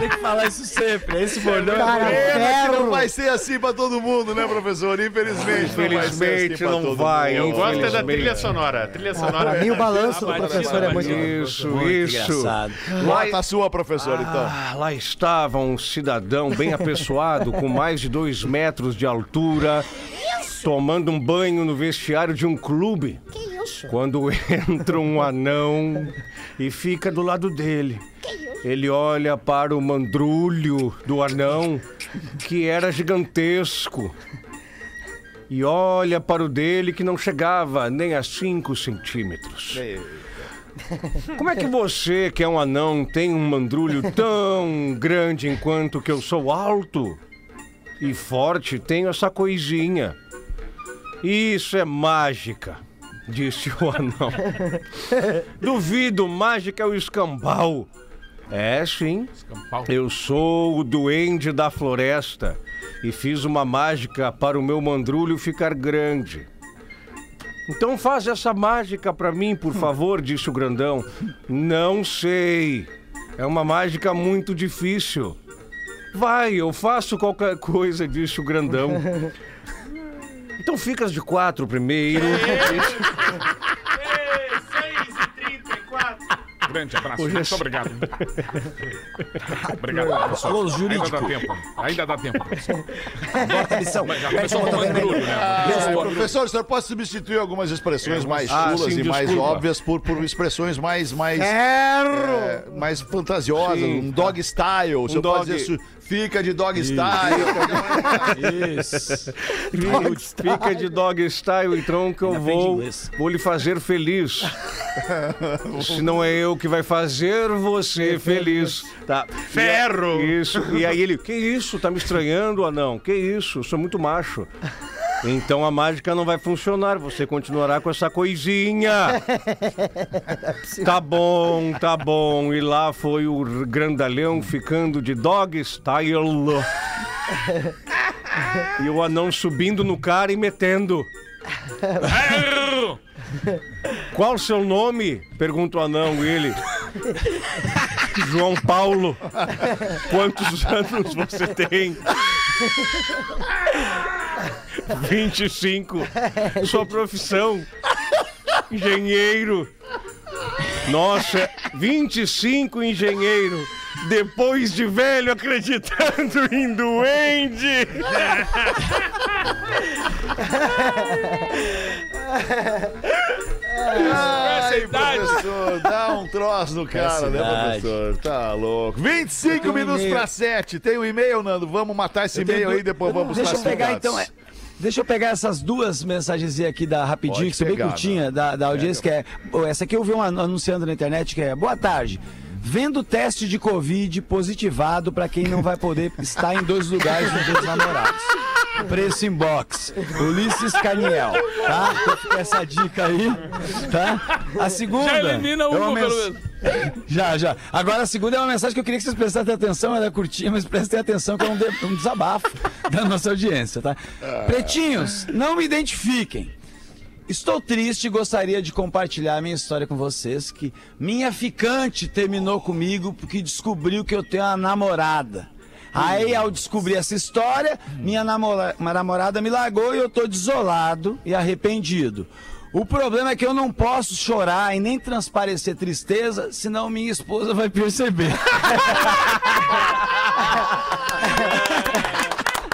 Tem que falar isso sempre. Esse bordão Cara, é Pena que não vai ser assim pra todo mundo, né, professor? Infelizmente, não vai ser Infelizmente, assim pra não todo vai. mundo. Eu gosto é da Infelizmente. trilha sonora. A trilha Ah, sonora. pra mim o balanço do professor é muito. Isso, muito isso. engraçado. Bota a sua, professor, então. Ah, lá estava um cidadão bem apessoado, com mais de dois metros de altura, tomando um banho no vestiário de um clube. Que isso? Quando (laughs) entra um anão e fica do lado dele. Ele olha para o mandrulho do anão, que era gigantesco. E olha para o dele, que não chegava nem a 5 centímetros. Como é que você, que é um anão, tem um mandrulho tão grande enquanto que eu sou alto e forte, tenho essa coisinha? Isso é mágica, disse o anão. (laughs) Duvido, mágica é o escambau. É, sim. Eu sou o duende da floresta e fiz uma mágica para o meu mandrulho ficar grande. Então faz essa mágica pra mim, por favor, disse o grandão. Não sei. É uma mágica muito difícil. Vai, eu faço qualquer coisa, disse o grandão. (laughs) Então ficas de quatro primeiro. Grande abraço. Hoje é Muito obrigado. (laughs) obrigado, professor. Alô, Ainda jurídico. dá tempo. Ainda dá tempo. professor. Bota a missão. Já começou com embrulho, né? É, professor, o senhor pode substituir algumas expressões mais Ah, chulas sim, e mais desculpa. óbvias por, por expressões mais mais Erro! é, mais fantasiosas, Sim. um dog style. O senhor dog- pode dizer fica de dog style. Isso. Fica de dog style, então que eu Ainda vou, vou lhe fazer feliz. Se não é eu que vai fazer você feliz. Tá. Ferro! Isso. E aí ele, que isso? Tá me estranhando, anão? Que isso? Eu sou muito macho. Então a mágica não vai funcionar, você continuará com essa coisinha. (laughs) Tá bom, tá bom. E lá foi o grandalhão ficando de dog style. E o anão subindo no cara e metendo. Qual o seu nome? Pergunta o anão, ele. João Paulo. Quantos anos você tem? 25. (laughs) Sua profissão? Engenheiro. Nossa, 25 engenheiro. Depois de velho acreditando em duende. Ai, idade. professor, dá um troço no cara, Essa né, idade. professor? Tá louco. 25 Tem um minutos e-mail. pra 7. Tem um e-mail, Nando? Vamos matar esse e-mail aí, depois vamos Deixa eu pegar então. é, Deixa eu pegar essas duas mensagens aqui da rapidinho, Pode que são bem pegar, curtinha, da, da audiência, que é. Essa aqui eu vi um an- anunciando na internet que é boa tarde. Vendo teste de Covid positivado pra quem não vai poder estar em dois lugares dos namorados. Preço em box. Ulisses Caniel, tá? Então fica essa dica aí, tá? A segunda. Já elimina é um, uma pelo menos. (laughs) já, já. Agora a segunda é uma mensagem que eu queria que vocês prestassem atenção, ela é curtinha, mas prestem atenção que é um, de- um desabafo (laughs) da nossa audiência, tá? Pretinhos, não me identifiquem. Estou triste e gostaria de compartilhar a minha história com vocês, que minha ficante terminou comigo porque descobriu que eu tenho uma namorada. Aí, ao descobrir essa história, minha namora- uma namorada me largou e eu tô desolado e arrependido. O problema é que eu não posso chorar e nem transparecer tristeza, senão minha esposa vai perceber. (laughs)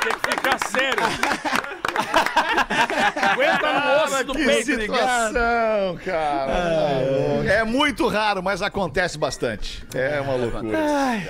Tem que ficar sério. (laughs) Aguenta no osso do Que peito. situação, cara. É muito raro, mas acontece bastante. É uma loucura.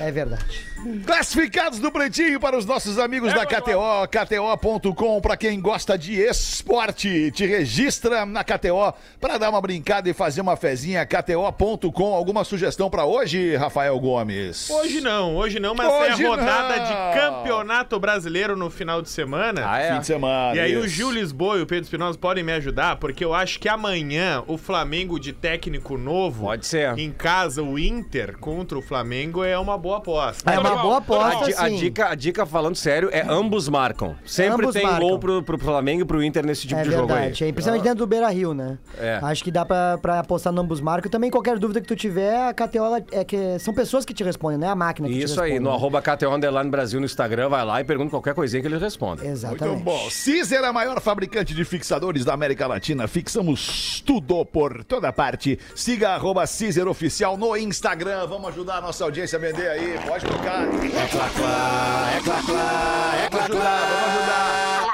É verdade. Classificados do Pretinho para os nossos amigos da KTO, KTO.com, para quem gosta de esporte. Te registra na KTO para dar uma brincada e fazer uma fezinha. KTO.com. Alguma sugestão para hoje, Rafael Gomes? Hoje não, hoje não, mas Hoje tem a rodada não. de campeonato brasileiro no final de semana. Fim de semana. E aí o isso. Gil Lisboa e o Pedro Espinosa podem me ajudar, porque eu acho que amanhã o Flamengo de técnico novo, Pode ser. em casa, o Inter contra o Flamengo é uma boa aposta. É uma boa A, aposta, a sim. dica, a dica, falando sério, é ambos marcam. Sempre Ambos tem marcam. gol pro, pro Flamengo e pro Inter nesse tipo É de jogo aí. verdade. É, principalmente dentro do Beira Rio, né? É. Acho que dá pra, pra apostar no ambos marcos. Também qualquer dúvida que tu tiver, a KTO ela- é que são pessoas que te respondem, não é a máquina que te Isso responde. aí, no arroba KTO Underline Brasil no Instagram, vai lá e pergunta qualquer coisinha que eles respondem. Exatamente. Muito bom. Cizer, a maior fabricante de fixadores da América Latina. Fixamos tudo por toda parte. Siga arroba Cizer Oficial no Instagram. Vamos ajudar a nossa audiência a vender aí. Pode tocar. É clá, clá, é clá, clá, é clá, clá. Vamos ajudar.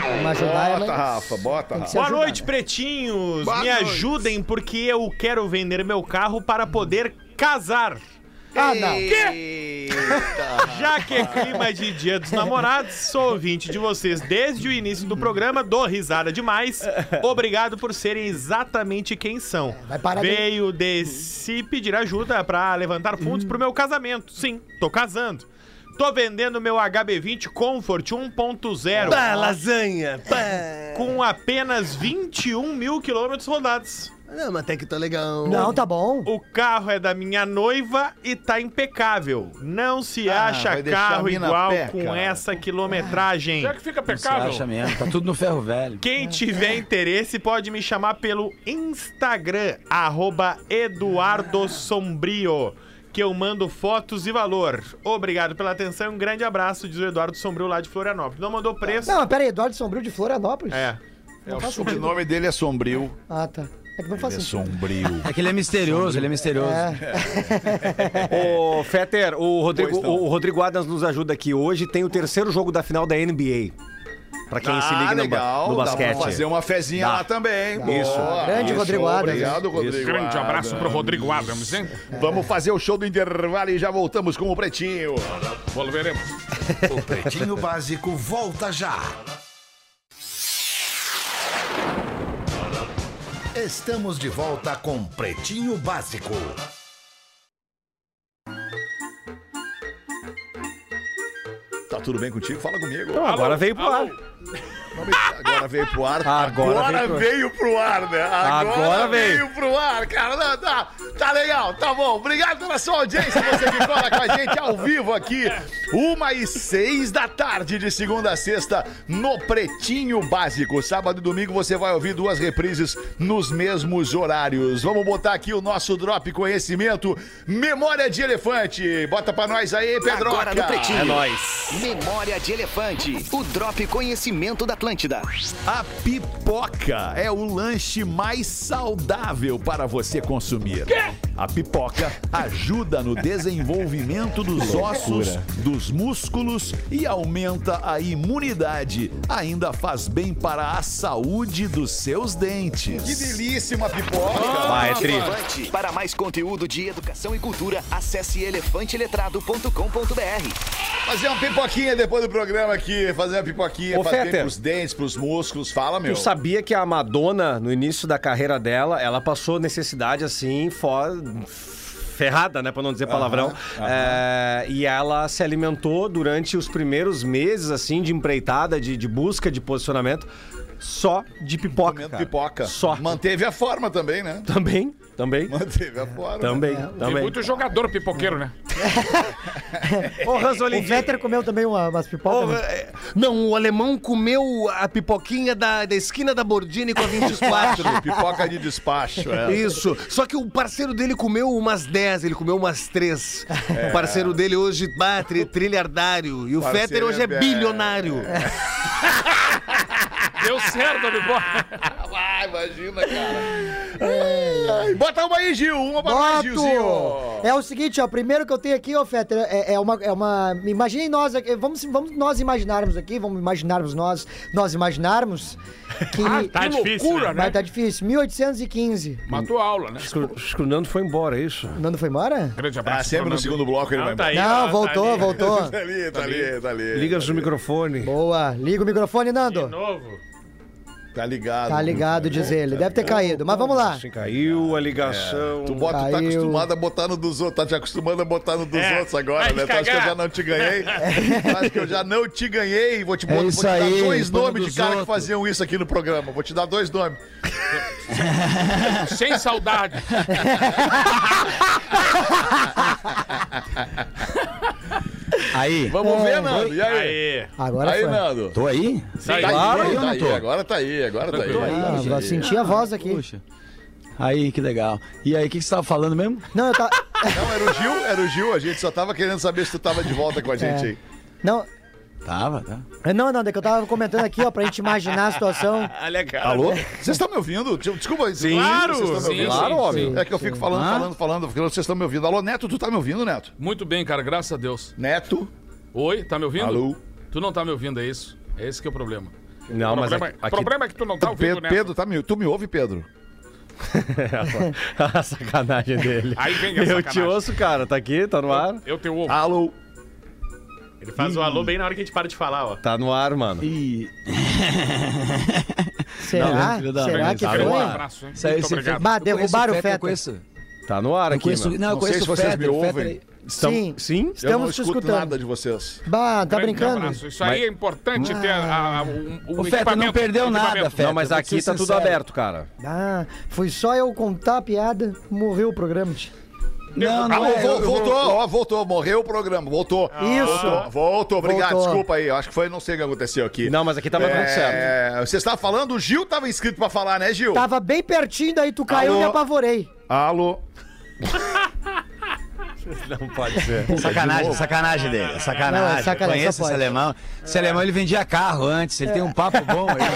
Vamos ajudar, Bota, mas- Rafa, bota, Rafa. Boa ajudar, noite, né? pretinhos! Boa me noite. ajudem porque eu quero vender meu carro para poder casar. Ah, não. (laughs) Já que é clima de dia dos namorados, sou ouvinte de vocês desde o início do programa, dou risada demais. Obrigado por serem exatamente quem são. vai parar de- Veio de se pedir ajuda pra levantar fundos pro meu casamento. Sim, tô casando. Tô vendendo meu HB20 Comfort 1.0 lasanha. com apenas 21 mil quilômetros rodados. Não, mas até que tá legal. Não, tá bom. O carro é da minha noiva e tá impecável. Não se Ah, acha vai deixar a carro mina igual pé, com cara. essa quilometragem. Já que fica Você pecável. acha mesmo, tá tudo no ferro velho. Quem tiver interesse pode me chamar pelo Instagram, arroba Eduardo Sombrio. que eu mando fotos e valor. Obrigado pela atenção e um grande abraço, diz o Eduardo Sombrio lá de Florianópolis. Não mandou preço. Não, mas pera aí, Eduardo Sombrio de Florianópolis? É. Não faz O sentido. nome dele é Sombrio. Ah, tá. É que não faz Ele é sentido. sombrio. É que ele é misterioso, ele é misterioso. (laughs) Ô, Fetter, o Rodrigo, não. o Rodrigo Adams nos ajuda aqui. Hoje tem o terceiro jogo da final da NBA. Pra quem se liga no, Ah, legal. no Dá basquete. pra fazer uma fezinha Dá. lá também. Isso. Boa. Grande Rodrigo Adams. Obrigado, Rodrigo. Grande abraço pro Rodrigo Adams, hein? Vamos fazer o show do intervalo e já voltamos com o Pretinho. Volveremos. O Pretinho Básico volta já. Estamos de volta com Pretinho Básico. Tá tudo bem contigo? Fala comigo. Então, agora veio pro ar. Agora veio pro ar. Agora Agora veio pro- veio pro ar, né? Agora veio. pro ar, cara. Não, tá, tá legal, tá bom. Obrigado pela sua audiência, você que cola com a gente ao vivo aqui. Uma e seis da tarde, de segunda a sexta, no Pretinho Básico. Sábado e domingo você vai ouvir duas reprises nos mesmos horários. Vamos botar aqui o nosso Drop Conhecimento, Memória de Elefante. Bota pra nós aí, Pedroca. Agora no Pretinho. É nóis. Memória de Elefante. O Drop Conhecimento da Atlântida. A pipoca é o lanche mais saudável para você consumir. A pipoca ajuda no desenvolvimento dos ossos, dos músculos e aumenta a imunidade. Ainda faz bem para a saúde dos seus dentes. Que delícia uma pipoca! Vai, é tri. Elefante. Para mais conteúdo de educação e cultura, acesse elefanteletrado.com.br. Fazer uma pipoquinha depois do programa aqui, fazer uma pipoquinha, bem Fetter. pros dentes, pros músculos. Fala, meu. Tu sabia que a Madonna, no início da carreira dela, ela passou necessidade assim, fora. Ferrada, né? Pra não dizer palavrão. É, e ela se alimentou durante os primeiros meses, assim, de empreitada, de, de busca de posicionamento, só de pipoca. Cara. pipoca. Só. Manteve a forma também, né? Também, também. Manteve a forma. Também, Tem também. muito jogador pipoqueiro, né? Ô, Ranzolin, O Vetter comeu também uma, umas pipocas. Ô, né? é, Não, o alemão comeu a pipoquinha da, da esquina da Bordini com a 24. (laughs) Pipoca de despacho, é. Isso. Só que o parceiro dele comeu umas 10, ele comeu umas 3. O parceiro dele hoje, bah, tri, trilhardário. E o Parceiro Fetter hoje é, é- bilionário. Deu certo a pipoca. (laughs) Vai, imagina, cara. Ai, bota uma aí, Gil. Uma pra nós, Gilzinho. É o seguinte, ó. Primeiro que eu tenho aqui, ó, Fetter, é, é uma. É uma imaginem nós aqui. Vamos, vamos nós imaginarmos aqui, vamos imaginarmos nós. Nós imaginarmos que. (laughs) Tá Que difícil, loucura, né? Mas tá difícil. 1815. Matou a aula, né? Acho que o Nando foi embora, é isso? O Nando foi embora? Grande Ah, abraço. sempre no Fernando. segundo bloco ele vai tá embora. aí. ó, Não, tá voltou, ali. voltou. (laughs) Tá ali, tá ali, tá ali. Liga o microfone. Boa. Liga o microfone, De Nando. novo. Tá ligado. Tá ligado, diz ele. Deve ter caído. Mas vamos lá. Assim, caiu a ligação. Tu, bota, tu tá Caiu. acostumado a botar no dos outros, tá te acostumando a botar no dos É, outros agora, vai né? Tu acha que eu cagar. já não te ganhei? (laughs) Tu acha que eu já não te ganhei? Vou te, É vou, vou isso te dar aí, dois põe no nomes de dos cara que outros. faziam isso aqui no programa. Vou te dar dois nomes. Sem saudade. (laughs) (laughs) Aí, Vamos É. ver, Nando. E aí? Aí. Agora aí, foi. Nando. tô aí? Tá aí. Tá Claro, aí, eu tá não aí, tô. agora tá aí, agora tá aí. Ah, Aí, eu senti a voz aqui. Puxa. Aí, que legal. E aí, o que, que você tava falando mesmo? Não, eu tava. Não, era o Gil, era o Gil. A gente só tava querendo saber se tu tava de volta com a (laughs) gente É. aí. Não, Tava, tá. não, não, é que eu tava comentando aqui, ó, pra gente imaginar a situação. (laughs) Ah, legal. Alô? Vocês estão me ouvindo? Desculpa. Sim, claro. Vocês estão me Sim, ouvindo? sim, Claro, sim. óbvio. É que eu fico falando, Ah. falando, falando, porque vocês estão me ouvindo. Alô, Neto, tu tá me ouvindo, Neto? Muito bem, cara, graças a Deus. Neto? Oi, tá me ouvindo? Alô? Tu não tá me ouvindo, é isso? É esse que é o problema. Não, o mas problema, aqui, o problema é que tu não tá ouvindo, Pedro, né? Pedro tá me, tu me ouve, Pedro? (laughs) a sacanagem dele. Aí vem a Eu sacanagem. te ouço, cara. Tá aqui, tá no ar. Eu te ouvo. Alô? Ele faz o alô bem na hora que a gente para de falar, ó. Tá no ar, mano. E. (laughs) Será? da Será que tá foi? no Um ar. abraço, hein? Isso aí. Bah, Eu derrubaram o eu Fetter. conheço- Tá no ar Eu aqui, conheço, mano. não, eu Não sei conheço se o vocês Fetter, me ouvem. Estão- Sim. Sim? Eu Estamos não te escuto escutando. nada de vocês. Bah, tá Grande brincando? abraço. Isso aí é importante ter a, a, um, um O Fetter não perdeu nada. Fetter. Não, mas eu aqui tá tudo sincero. aberto, cara. Ah, foi só eu contar a piada, morreu o programa. Não, não Alô, é. vo- eu- eu voltou, vou- ó, voltou, morreu o programa, voltou. Isso. Voltou, voltou, obrigado, Voltou. desculpa aí, eu acho que foi, não sei o que aconteceu aqui. Não, mas aqui tava tudo certo. É, você estava falando, o Gil estava inscrito pra falar, né, Gil? Tava bem pertinho, daí tu caiu e Alô? me apavorei. Alô? (laughs) (laughs) Não pode ser. Sacanagem, sacanagem dele. é Sacanagem. Não, é sacanagem, Conheço esse alemão. Esse alemão ele vendia carro antes, ele tem um papo bom. Ele... (laughs)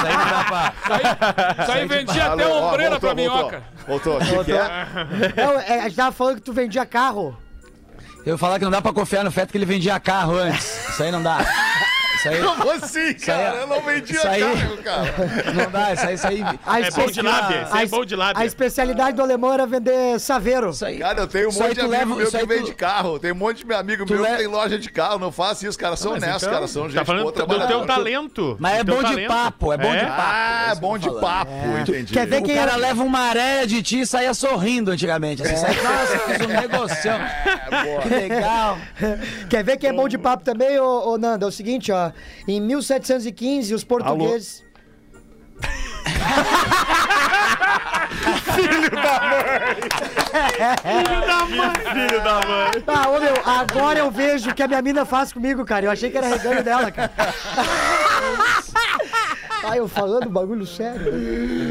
Isso aí não dá pra. Isso aí vendia até Alô, ó, ombreira voltou, pra minhoca. Voltou, voltou. O que que é? Não, é, a gente tava falando que tu vendia carro. Eu falar que não dá pra confiar no Feto que ele vendia carro antes. Isso aí não dá. Isso aí. Como assim, aí cara? é- Eu não vendia isso aí- carro, cara. (laughs) Não dá, isso aí. Isso aí, A É bom de lábia, isso a é bom de A lábia. especialidade do alemão era vender saveiro. isso aí. Cara, eu tenho um monte de amigo leva- meu que tu- vende carro. Tem um monte de meu amigo Tu meu que tem loja de carro. Não faça isso, cara. São honestos, então, cara. São gente tá falando boa, do teu talento. Mas é bom de papo, é bom de papo. Ah, bom de papo, entendi. Quer ver O quem cara era... leva uma areia de ti e saia sorrindo antigamente. Assim, sai, nossa, fiz um negocião. (laughs) Que legal. Quer ver quem é bom de papo também, ô, ô Nando? É o seguinte, ó. Em 1715, os portugueses... Filho da mãe. Ah, ô meu, agora eu vejo o que a minha mina faz comigo, cara. Eu achei que era regalo dela, cara. (laughs) Ah, eu falando bagulho sério.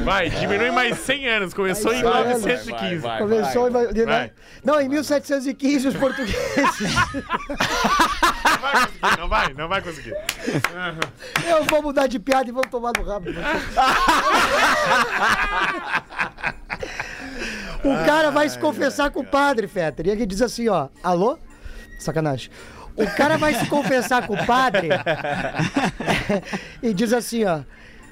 Vai, diminui mais 100 anos. Começou em Vai, vai, 1915. Começou em... vai. Não, em 1715 os portugueses... (laughs) Não vai, não vai conseguir. eu vou mudar de piada e vou tomar no rabo. o cara vai se confessar com o padre, Fetter. E ele diz assim, ó... Alô? Sacanagem. O cara vai se confessar com o padre (laughs) e diz assim, ó...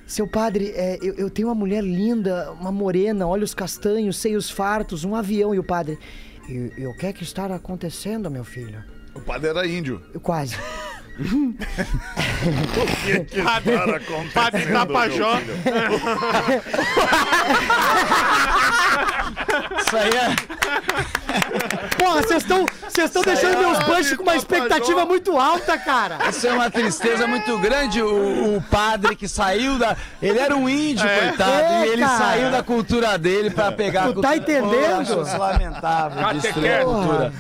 Seu padre, é, eu, eu tenho uma mulher linda, uma morena, olhos castanhos, seios fartos, um avião. E o padre... E, e o que é que está acontecendo, meu filho? O padre era índio. Eu quase. (laughs) Padre, padre Tapajó. (laughs) Isso aí é. Porra, vocês estão vocês estão deixando meus bunches com uma expectativa muito alta, cara. Isso é uma tristeza muito grande. O, o padre que saiu da. Ele era um índio, coitado. É, e ele cara. saiu da cultura dele pra pegar Tu a tá cultura. entendendo? Eu acho isso lamentável. Destruir a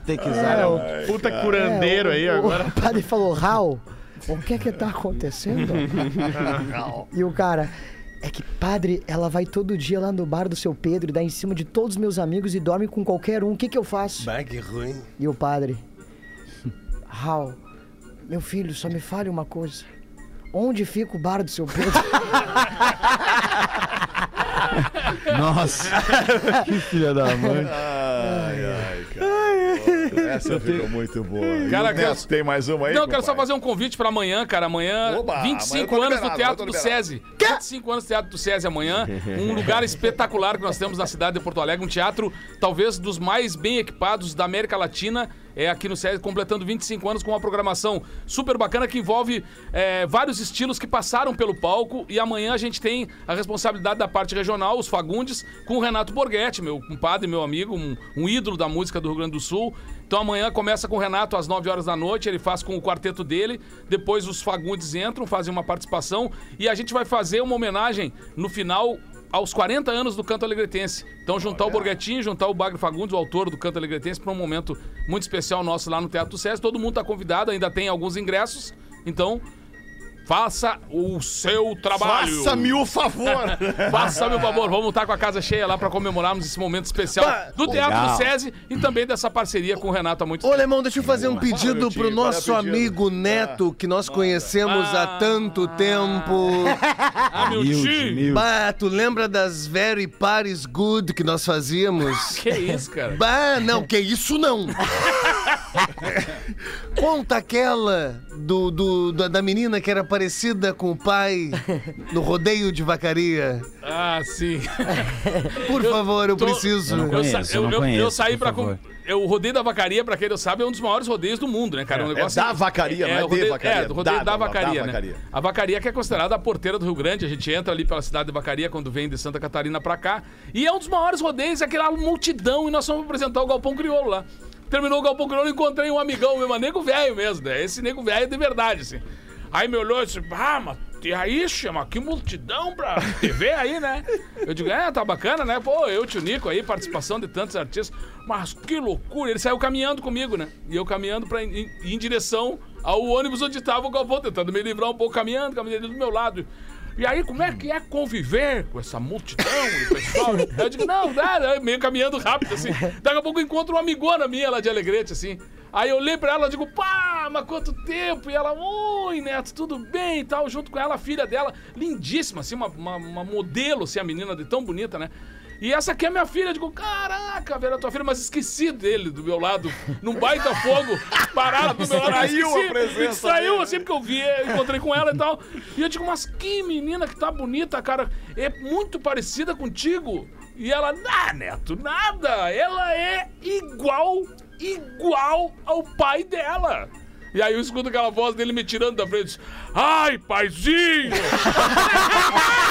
Catequese. cultura. Catequizaram. Puta curandeiro aí o, agora. O padre falou, Raul, o que é que tá acontecendo? (laughs) e o cara, é que padre, ela vai todo dia lá no bar do seu Pedro e dá em cima de todos os meus amigos e dorme com qualquer um. O que que eu faço? Bah, que ruim. E o padre, Raul, meu filho, só me fale uma coisa. Onde fica o bar do seu Pedro? (laughs) Nossa. que filha da mãe. Ai, ai. Essa ficou muito boa. E Cara, Neto tem mais uma aí, Não, eu quero só fazer um convite pra amanhã, cara. Amanhã, Oba, 25 amanhã anos do Teatro do. SESI. 25 anos do Teatro do SESI amanhã. Um (laughs) lugar espetacular que nós temos na cidade de Porto Alegre. Um teatro, talvez, dos mais bem equipados da América Latina. É aqui no SESI, completando 25 anos com uma programação super bacana que envolve é, vários estilos que passaram pelo palco. E amanhã a gente tem a responsabilidade da parte regional, os Fagundes, com o Renato Borghetti, meu compadre, meu amigo, um, um ídolo da música do Rio Grande do Sul. Então amanhã começa com o Renato às 9 horas da noite, ele faz com o quarteto dele, depois os Fagundes entram, fazem uma participação e a gente vai fazer uma homenagem no final aos 40 anos do Canto Alegretense. Então juntar o Borghetinho, juntar o Bagre Fagundes, o autor do Canto Alegretense, para um momento muito especial nosso lá no Teatro do SESI. Todo mundo está convidado, ainda tem alguns ingressos, então faça o seu trabalho. Faça-me o favor. (laughs) Faça-me o favor, vamos estar com a casa cheia lá para comemorarmos esse momento especial Bah, do Teatro legal. do SESI e também dessa parceria com o Renato há muito Ô, tempo. Alemão, deixa eu fazer um pedido nosso é o pedido? amigo Neto, que nós conhecemos há tanto tempo. (laughs) Ah, meu tio! Bah, tu lembra das Very Parties Good que nós fazíamos? (laughs) Que isso, cara? Bah, não, que isso não. Conta aquela do, do- da, da menina que era parecida com o pai no rodeio de vacaria. Ah, sim. Por favor, eu tô- preciso. Eu não Eu, conheço, eu eu, não eu- eu conheço, saí com- Eu, o rodeio da vacaria, pra quem não sabe, é um dos maiores rodeios do mundo, né, cara? Um É, negócio é da vacaria, não é o de rodeio, vacaria, É, do rodeio da- da, da- da vacaria, né? vacaria. A vacaria que é considerada a porteira do Rio Grande. A gente entra ali pela cidade de Vacaria quando vem de Santa Catarina pra cá. E é um dos maiores rodeios, é aquela multidão. E nós vamos apresentar o Galpão Crioulo lá. Terminou o Galpão Crioulo, encontrei um amigão meu, mas nego velho mesmo, né? Esse nego velho de verdade, assim. Aí me olhou e disse, ah, mas e aí, chama, que multidão pra TV aí, né? Eu digo, é, tá bacana, né? Pô, eu, tio Nico aí, participação de tantos artistas. Mas que loucura! Ele saiu caminhando comigo, né? E eu caminhando pra, em, em direção ao ônibus onde tava o Galvão, tentando me livrar um pouco, caminhando, caminhando do meu lado. E aí, como é que é conviver com essa multidão de pessoal? Eu digo, não, dá, meio caminhando rápido, assim. Daqui a pouco eu encontro uma amigona minha lá de Alegrete, assim. Aí eu olhei pra ela e digo, pá, mas quanto tempo? E ela, oi, Neto, tudo bem e tal. Junto com ela, a filha dela, lindíssima, assim, uma, uma, uma modelo, assim, a menina de tão bonita, né? E essa aqui é minha filha. Eu digo, caraca, velho, é tua filha, mas esqueci dele do meu lado, num baita fogo, parado do meu lado. Distraiu a presença dele. assim, porque eu vi, encontrei com ela e tal. E eu digo, mas que menina que tá bonita, cara. É muito parecida contigo. E ela, ah, Neto, nada. Ela é igual, igual ao pai dela. E aí eu escuto aquela voz dele me tirando da frente. Ai, paizinho! (laughs)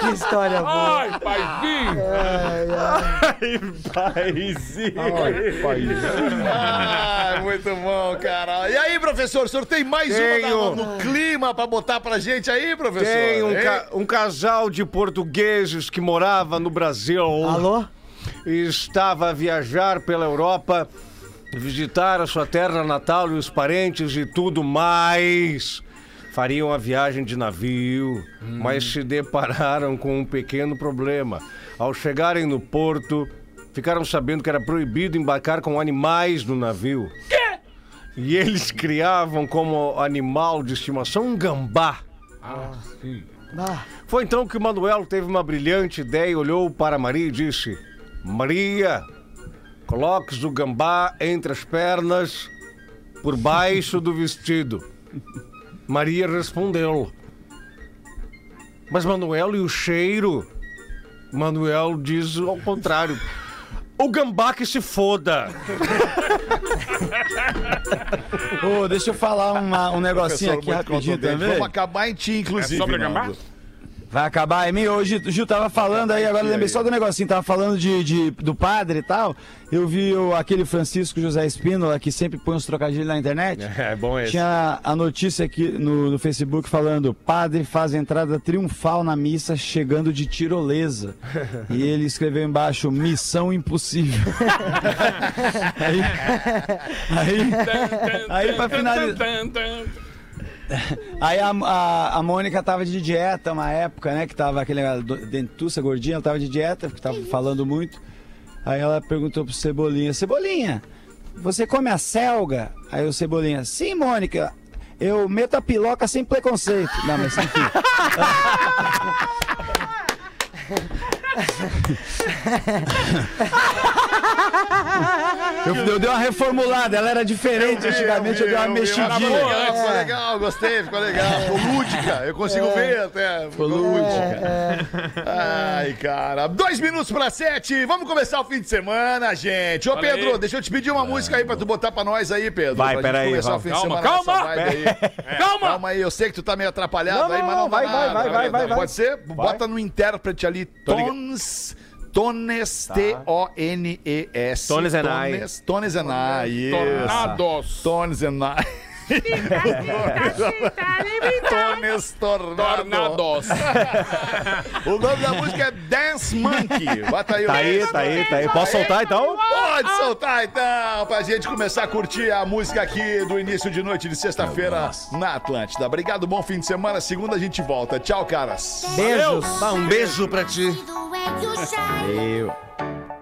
Que história boa. Ai, paizinho! Ah, muito bom, cara. E aí, professor, o senhor tem mais Tenho. uma da- no clima pra botar pra gente aí, professor? Tem um, ca- um casal de portugueses que morava no Brasil. Alô? E estava a viajar pela Europa, visitar a sua terra natal e os parentes e tudo mais. Fariam a viagem de navio, mas se depararam com um pequeno problema. Ao chegarem no porto, ficaram sabendo que era proibido embarcar com animais no navio. E eles criavam como animal de estimação um gambá. Ah, Foi então que o Manuel teve uma brilhante ideia, olhou para Maria e disse: Maria, coloques o gambá entre as pernas, por baixo do vestido. Maria respondeu: Mas Manuel, e o cheiro? Manuel diz ao contrário: O gambá que se foda. Ô, deixa eu falar uma- um negocinho aqui rapidinho também. Vamos acabar em ti, inclusive. É sobre gambá? Vai acabar em mim? Hoje o Gil tava falando aí, agora lembrei só do negocinho, tava falando de, de- do padre e tal. Eu vi o- aquele Francisco José Espínola que sempre põe uns trocadilhos na internet. (laughs) É bom esse. Tinha a notícia aqui no, no Facebook falando: padre faz entrada triunfal na missa chegando de tirolesa. (laughs) e ele escreveu embaixo: missão impossível. (laughs) aí, aí, aí pra finalizar. (laughs) Aí a, a, a Mônica tava de dieta uma época, né? Que tava aquele dentuça gordinha, ela tava de dieta, porque tava falando muito. Aí ela perguntou pro Cebolinha, Cebolinha, você come a selga? Aí o Cebolinha, sim, Mônica, eu meto a piloca sem preconceito. Não, mas enfim. (laughs) Eu, eu dei uma reformulada, ela era diferente antigamente, eu, dei uma mexidinha. legal, ficou legal, gostei, ficou legal. Ficou lúdica, eu consigo ver até. Ficou lúdica. Ai, cara. Dois minutos pra sete, vamos começar o fim de semana, gente. Ô, Olha Pedro, aí. deixa eu te pedir uma música aí pra tu botar pra nós aí, Pedro. Vai, pra pera gente aí, começar o vamos. fim de Calma, calma. vibe aí. Calma! Calma aí, eu sei que tu tá meio atrapalhado Não, aí, mas não, vai, vai, nada, vai, vai, vai, vai. Pode ser? Bota no intérprete ali. Tons... Tones, T-O-N-E-S. Tones and I. Tones- Tones and I. Tornados. Tones and I. Tones Tornado. Tornados. O nome da música é Dance Monkey. Bota aí o Tá aí, tá aí, tá aí. Posso soltar então? Pode soltar então, pra gente começar a curtir a música aqui do início de noite de sexta-feira na Atlântida. Obrigado, bom fim de semana. Segunda a gente volta. Tchau, caras. Beijos. Ah, um beijo pra ti. The way you shine. Eu.